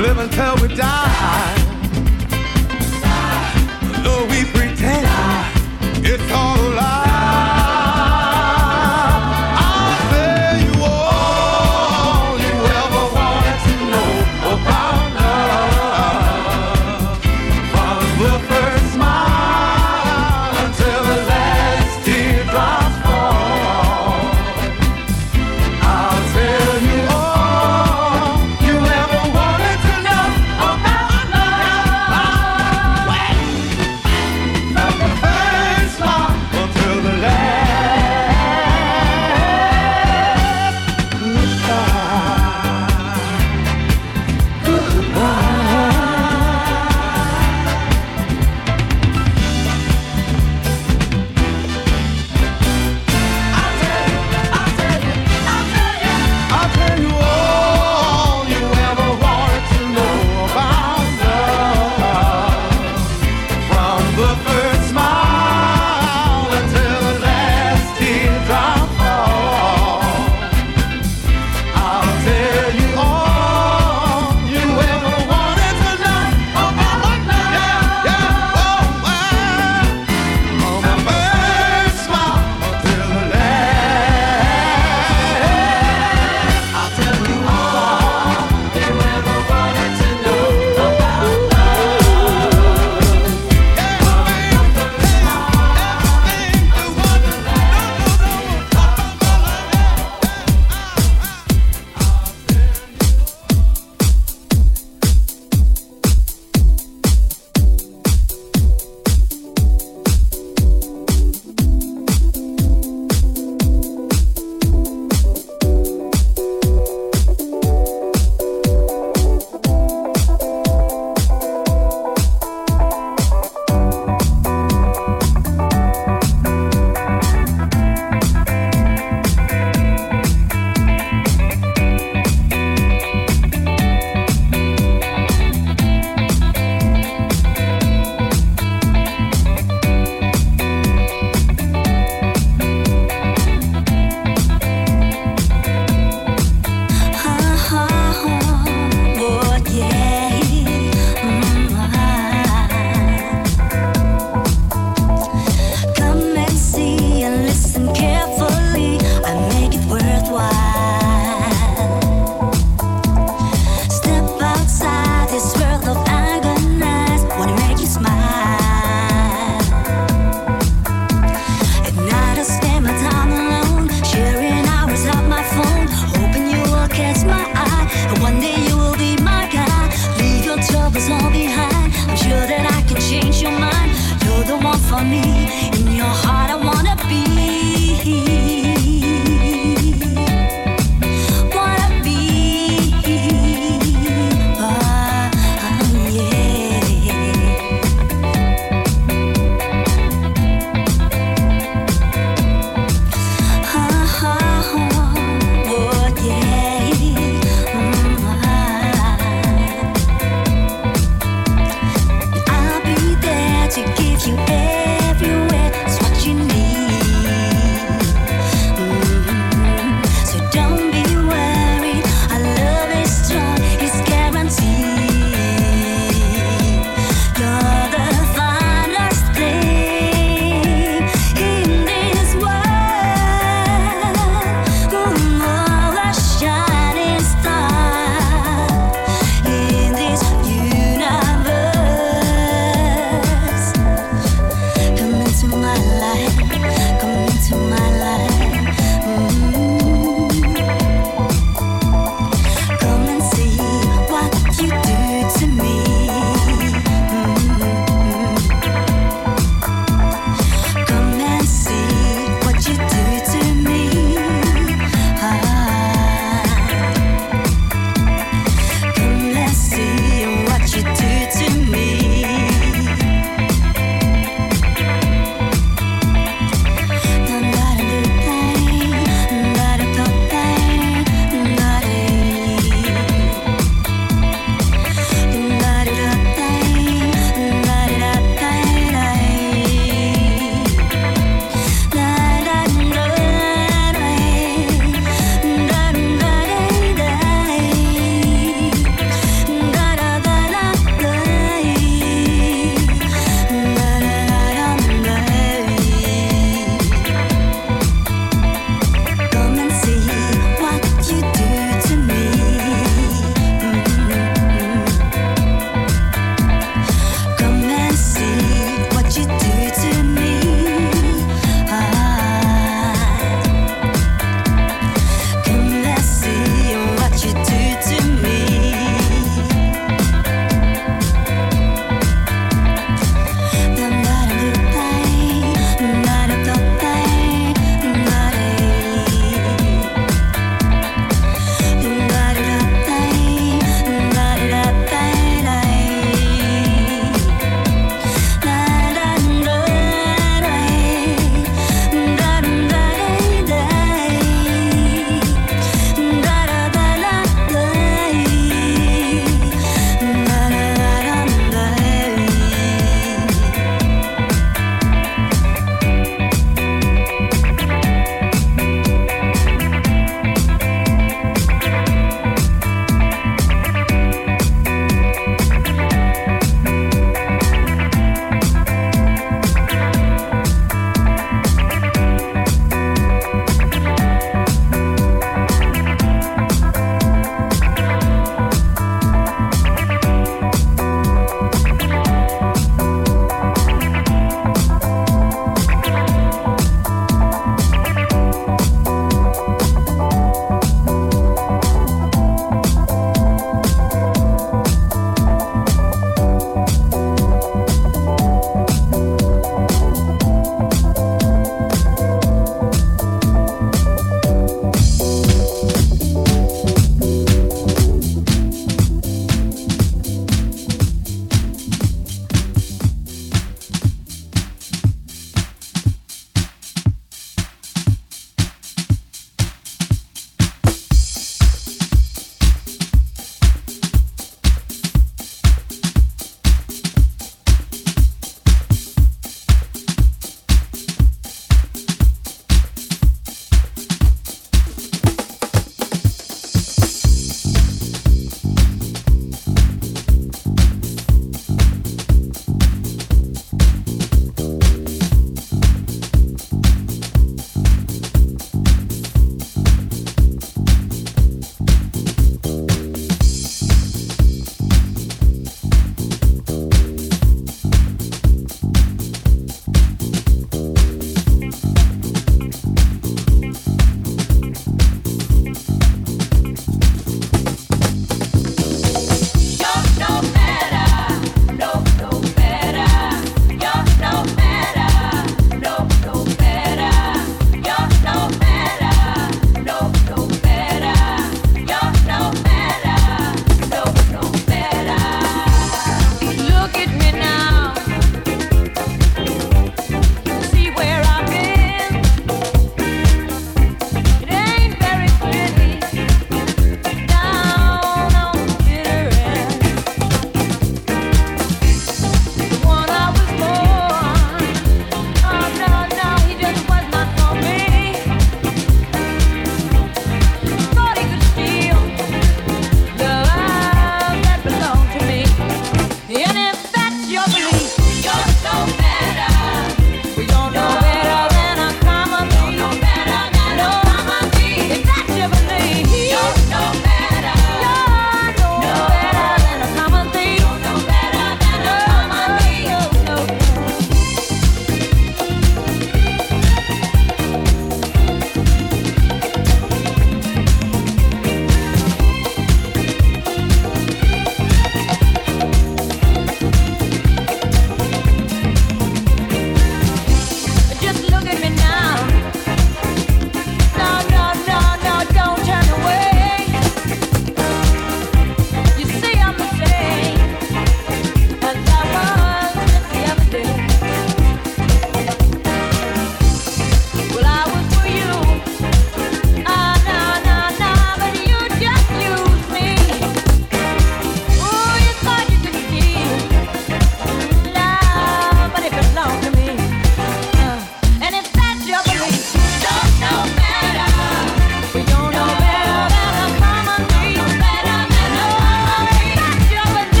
Love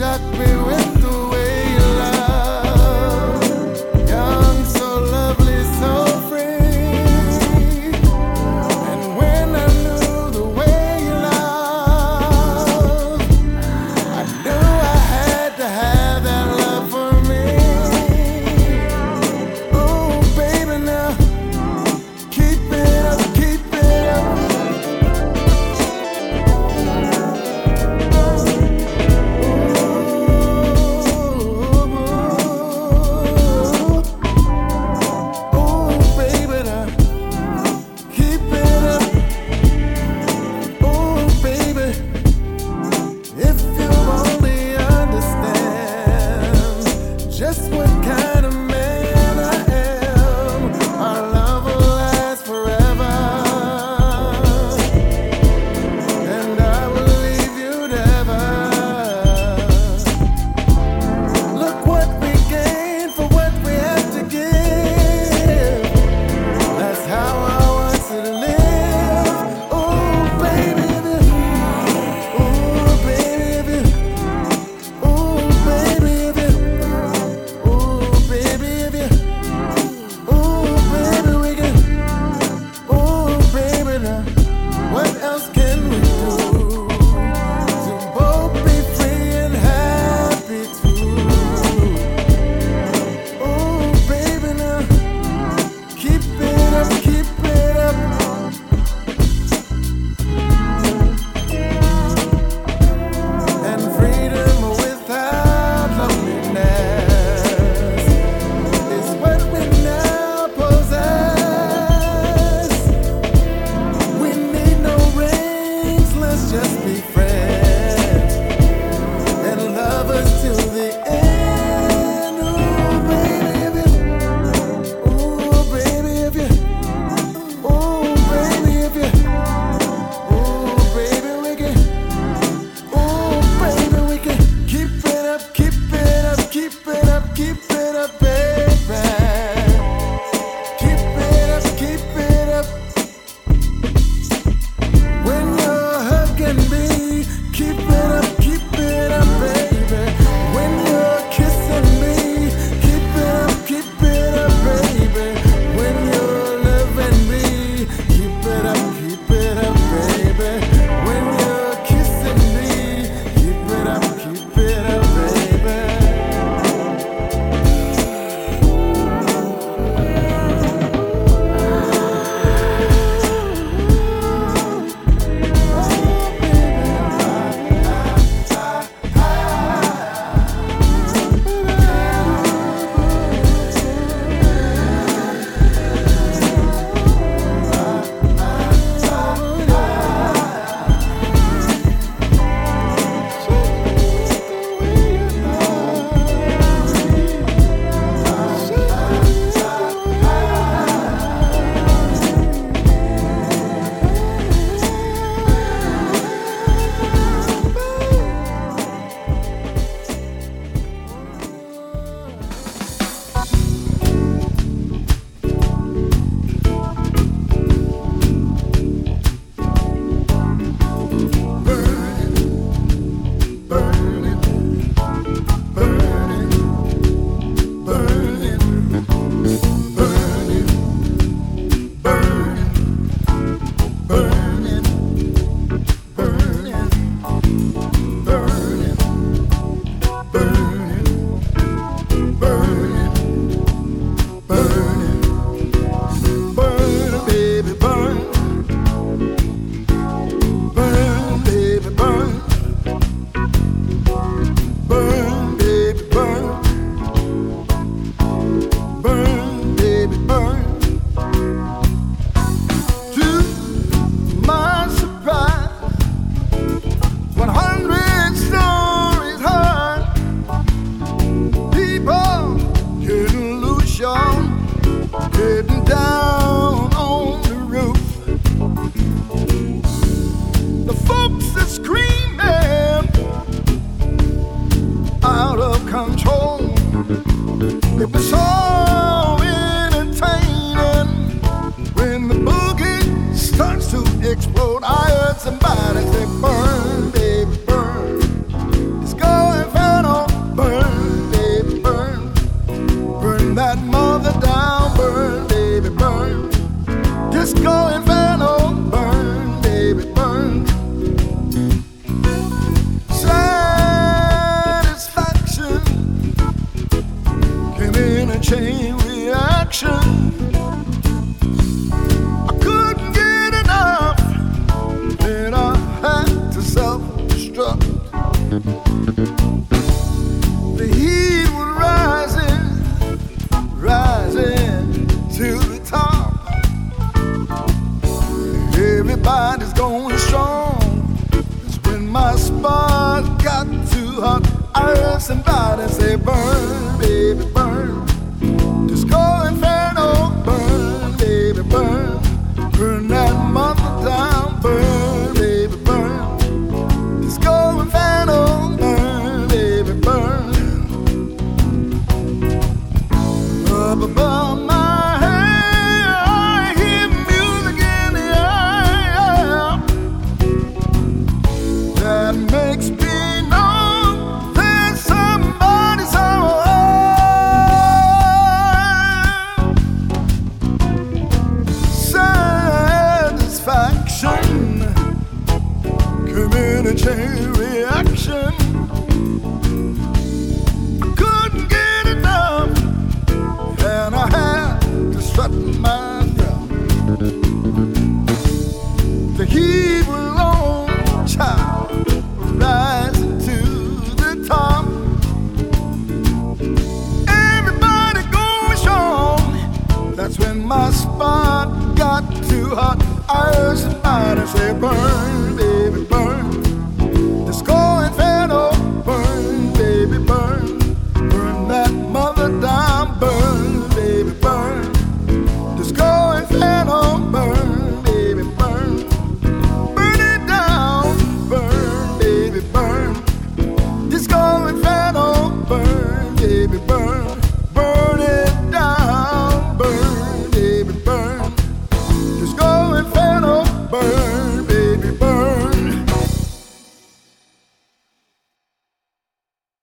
shut me